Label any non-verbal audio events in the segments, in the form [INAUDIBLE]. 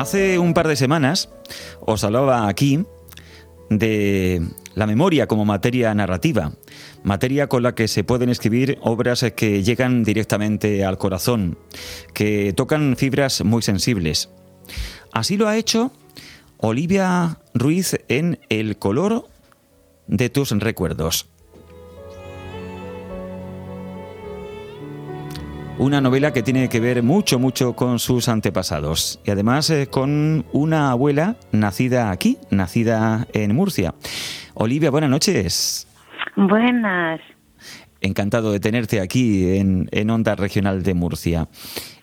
Hace un par de semanas os hablaba aquí de la memoria como materia narrativa, materia con la que se pueden escribir obras que llegan directamente al corazón, que tocan fibras muy sensibles. Así lo ha hecho Olivia Ruiz en El color de tus recuerdos. Una novela que tiene que ver mucho, mucho con sus antepasados y además eh, con una abuela nacida aquí, nacida en Murcia. Olivia, buenas noches. Buenas. Encantado de tenerte aquí en, Onda Regional de Murcia.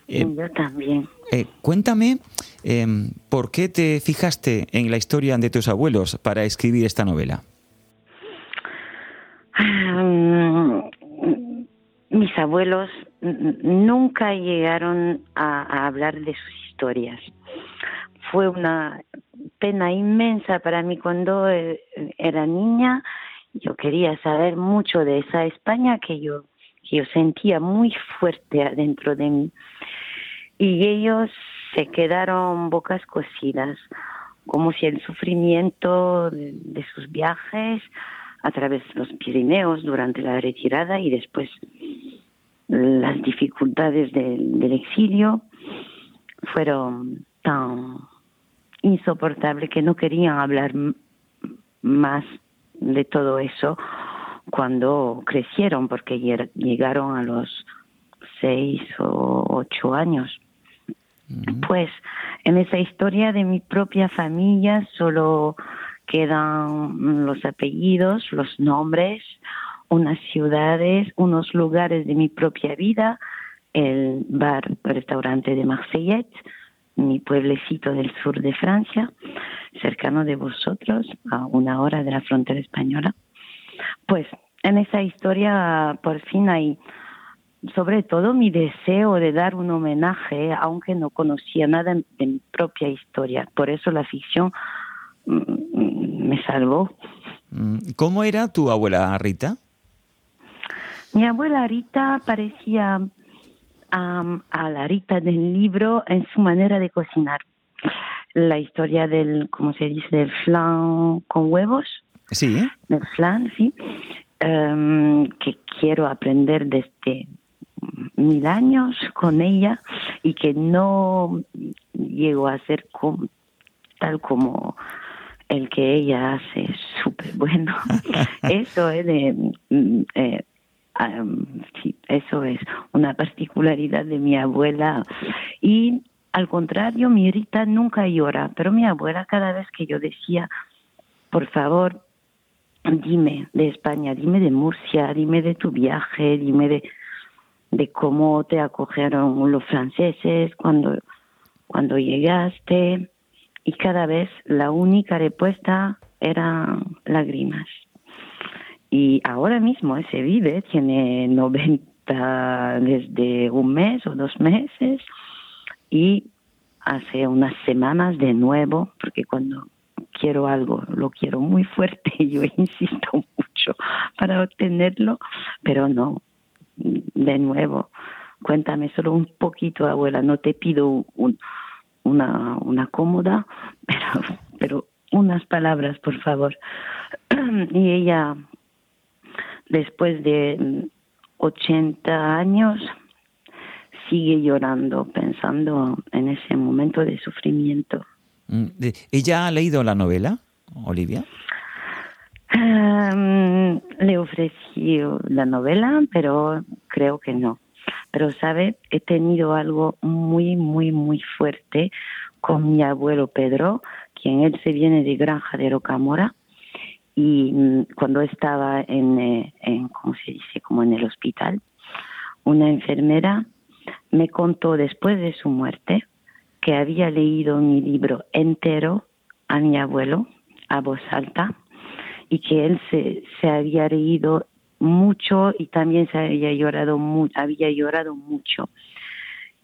Eh, Yo también. Eh, cuéntame, em, ¿por qué te fijaste en la historia de tus abuelos para escribir esta novela? Mis abuelos nunca llegaron a, hablar de sus historias. Fue una pena inmensa para mí cuando eh, era niña. Yo quería saber mucho de esa España que yo, que yo sentía muy fuerte adentro de mí. Y ellos se quedaron bocas cocidas, como si el sufrimiento de sus viajes a través de los Pirineos durante la retirada y después las dificultades del exilio fueron tan insoportables que no querían hablar más de todo eso cuando crecieron, porque llegaron a los seis o ocho años. Pues en esa historia de mi propia familia solo quedan los apellidos, los nombres, unas ciudades, unos lugares de mi propia vida, el bar, restaurante de Marseillette, mi pueblecito del sur de Francia, cercano de vosotros, a una hora de la frontera española. Pues en esa historia por fin hay sobre todo mi deseo de dar un homenaje, aunque no conocía nada de mi propia historia. Por eso la ficción Mm, me salvó. Mm, ¿Cómo era tu abuela Rita? Mi abuela Rita parecía a la Rita del libro en su manera de cocinar. La historia del, ¿cómo se dice?, del flan con huevos. Sí. Del flan, sí. Em, que quiero aprender desde mil años con ella y que no llego a ser tal como el que ella hace súper bueno. [LAUGHS] eso es de, eh, eso es una particularidad de mi abuela. Y al contrario, mi Rita nunca llora, pero mi abuela cada vez que yo decía, por favor, dime de España, dime de Murcia, dime de tu viaje, dime de, de cómo te acogieron los franceses cuando, cuando llegaste y cada vez la única respuesta eran lágrimas. Y ahora mismo ese vive, tiene 90 desde un mes o dos meses y hace unas semanas de nuevo, porque cuando quiero algo, lo quiero muy fuerte, yo [LAUGHS] insisto mucho para obtenerlo, pero no, de nuevo, cuéntame solo un poquito, abuela, no te pido un, una, una cómoda, [LAUGHS] pero, pero unas palabras, por favor. [CLEARS THROAT] y ella, después de 80 años, sigue llorando, pensando en ese momento de sufrimiento. Mm, ¿Ella ha leído la novela, Olivia? Um, le ofrecí la novela, pero creo que no. Pero, ¿sabe? He tenido algo muy, muy, muy fuerte con mi abuelo Pedro, quien él se viene de Granja de Rocamora. Y mm, cuando estaba en, eh, en, ¿cómo se dice? Como en el hospital, una enfermera me contó después de su muerte que había leído mi libro entero a mi abuelo a voz alta y que él se, se había leído mucho y también se había llorado, había llorado mucho.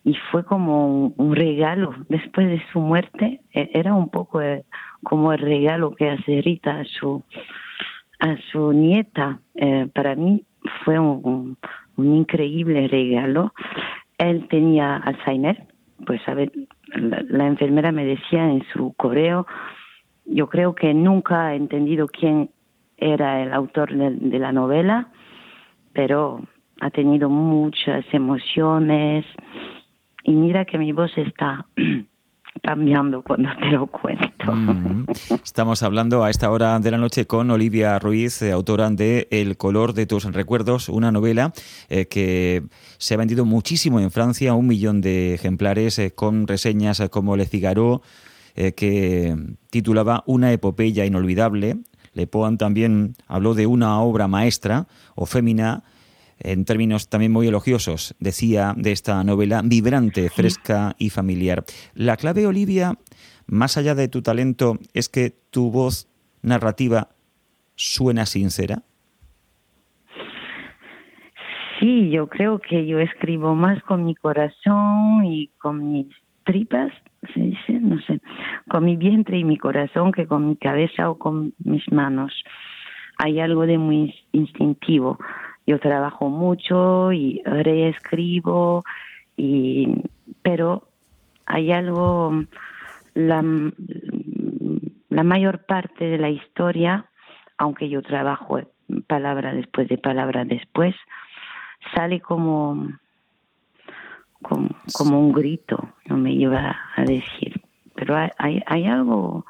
Y fue como un, regalo después de su muerte, e, era un poco eh, como el regalo que hace Rita a su, a su nieta. Eh, para mí fue un, un, increíble regalo. Él tenía Alzheimer, pues a ver, la, enfermera me decía en su correo, yo creo que nunca ha entendido quién era el autor de la novela, pero ha tenido muchas emociones y mira que mi voz está [CLEARS THROAT] cambiando cuando te lo cuento. Estamos hablando a esta hora de la noche con Olivia Ruiz, eh, autora de El color de tus recuerdos, una novela eh, que se ha vendido muchísimo en Francia, un millón de ejemplares, eh, con reseñas como Le Figaro, que titulaba Una epopeya inolvidable. Le Poan también habló de una obra maestra o fémina en términos también muy elogiosos, decía de esta novela, vibrante, fresca y familiar. La clave, Olivia, más allá de tu talento, es que tu voz narrativa suena sincera. Sí, yo creo que yo escribo más con mi corazón y con mis tripas, se dice, no sé, con mi vientre y mi corazón que con mi cabeza o con mis manos. Hay algo de muy instintivo yo trabajo mucho y reescribo y pero hay algo la, la mayor parte de la historia aunque yo trabajo palabra después de palabra después sale como como, como un grito no me iba a decir. Pero hay, hay algo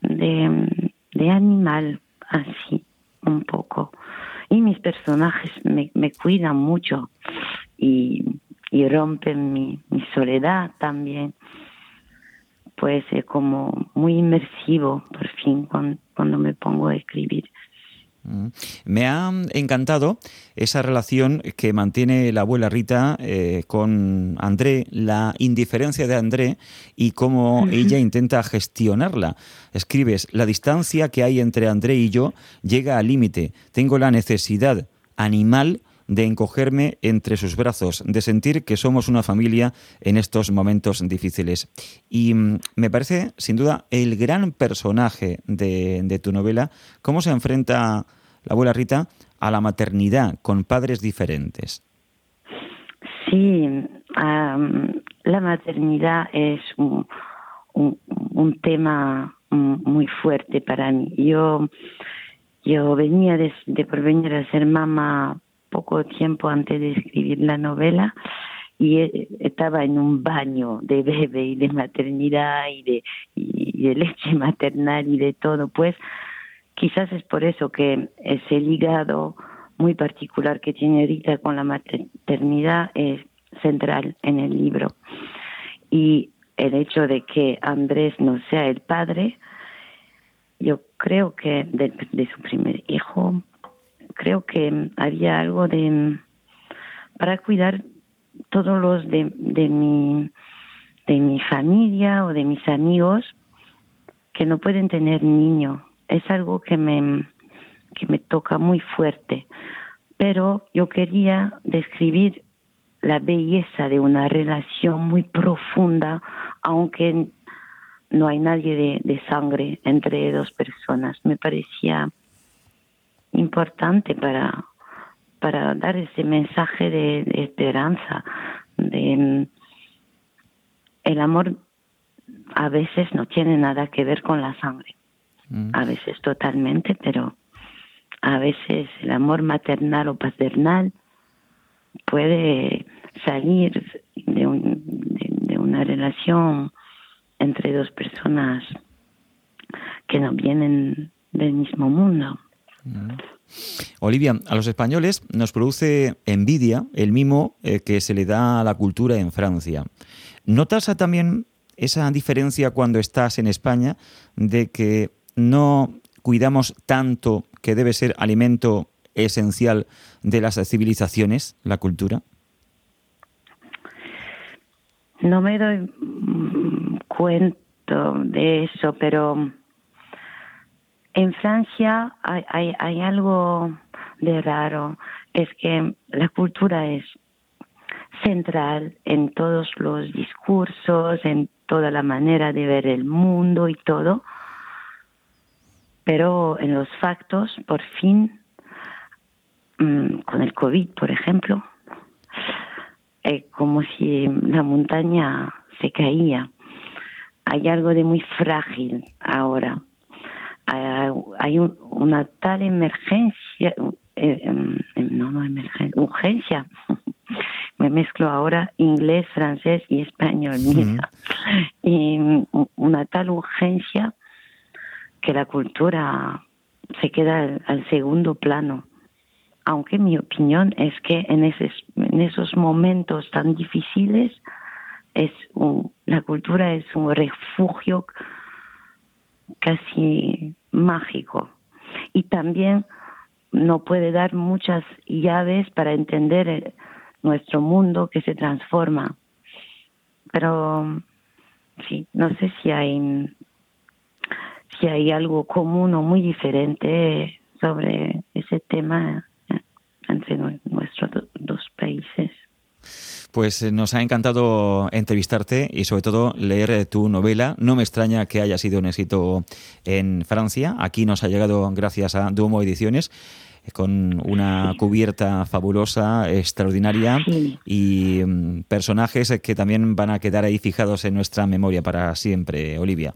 de, de animal así un poco y mis personajes me, me cuidan mucho y, y rompen mi, soledad también. Puede ser como muy inmersivo por fin cuando, cuando me pongo a escribir. Mm. Me ha encantado esa relación que mantiene la abuela Rita eh, con André, la indiferencia de André y cómo ella intenta gestionarla. Escribes, la distancia que hay entre André y yo llega al límite. Tengo la necesidad animal de encogerme entre sus brazos, de sentir que somos una familia en estos momentos difíciles. Y mm, me parece, sin duda, el gran personaje de, de tu novela, cómo se enfrenta la abuela Rita a la maternidad con padres diferentes. Sí, la maternidad es un, un, tema muy fuerte para mí. Yo, yo venía de, de por venir a ser mamá poco tiempo antes de escribir la novela y e, estaba en un baño de bebé y de maternidad y de, y de leche [LAUGHS] maternal y de todo, pues Quizás es por eso que ese ligado muy particular que tiene Rita con la maternidad es central en el libro. Y el hecho de que Andrés no sea el padre, yo creo que de, su primer hijo, creo que había algo de para cuidar todos los de, de mi de mi familia o de mis amigos que no pueden tener niño es algo que me, que me toca muy fuerte. Pero yo quería describir la belleza de una relación muy profunda, aunque no hay nadie de, sangre entre dos personas. Me parecía importante para, para dar ese mensaje de, de esperanza, de el amor a veces no tiene nada que ver con la sangre. Mm. a veces totalmente, pero a veces el amor maternal o paternal puede salir de, un, de, una relación entre dos personas que no vienen del mismo mundo. Mm. Olivia, a los españoles nos produce envidia el mimo eh, que se le da a la cultura en Francia. ¿Notas también esa diferencia cuando estás en España de que no cuidamos tanto que debe ser alimento esencial de las civilizaciones, la cultura? No me doy cuenta de eso, pero en Francia hay, hay, algo de raro, es que la cultura es central en todos los discursos, en toda la manera de ver el mundo y todo, pero en los factos, por fin, mm, con el COVID, por ejemplo, es como si la montaña se caía. hay algo de muy frágil ahora. Hay una tal emergencia, eh, em, em, no, no emergencia, urgencia. [LAUGHS] Me mezclo ahora inglés, francés y español. Y una tal urgencia que la cultura se queda al, segundo plano. Aunque mi opinión es que en, en esos momentos tan difíciles es la cultura es un refugio casi mágico y también no puede dar muchas llaves para entender nuestro mundo que se transforma. Pero sí, no sé si hay si hay algo común o muy diferente sobre ese tema eh, entre nuestros dos países. Pues eh, nos ha encantado entrevistarte y sobre todo leer eh, tu novela. No me extraña que haya sido un éxito en Francia. Aquí nos ha llegado gracias a Duomo Ediciones con una cubierta fabulosa, extraordinaria y mm, personajes que también van a quedar ahí fijados en nuestra memoria para siempre, Olivia.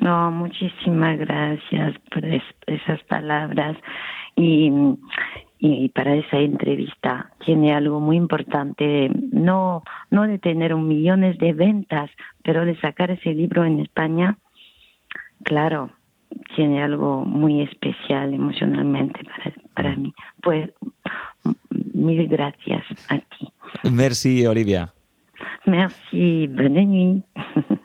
No, muchísimas gracias por esas palabras y y para esa entrevista tiene algo muy importante, no, no de tener un millones de ventas, pero de sacar ese libro en España, claro, tiene algo muy especial emocionalmente para, para mí. Pues mil gracias a ti. Merci, Olivia. Merci, bonne nuit. [LAUGHS]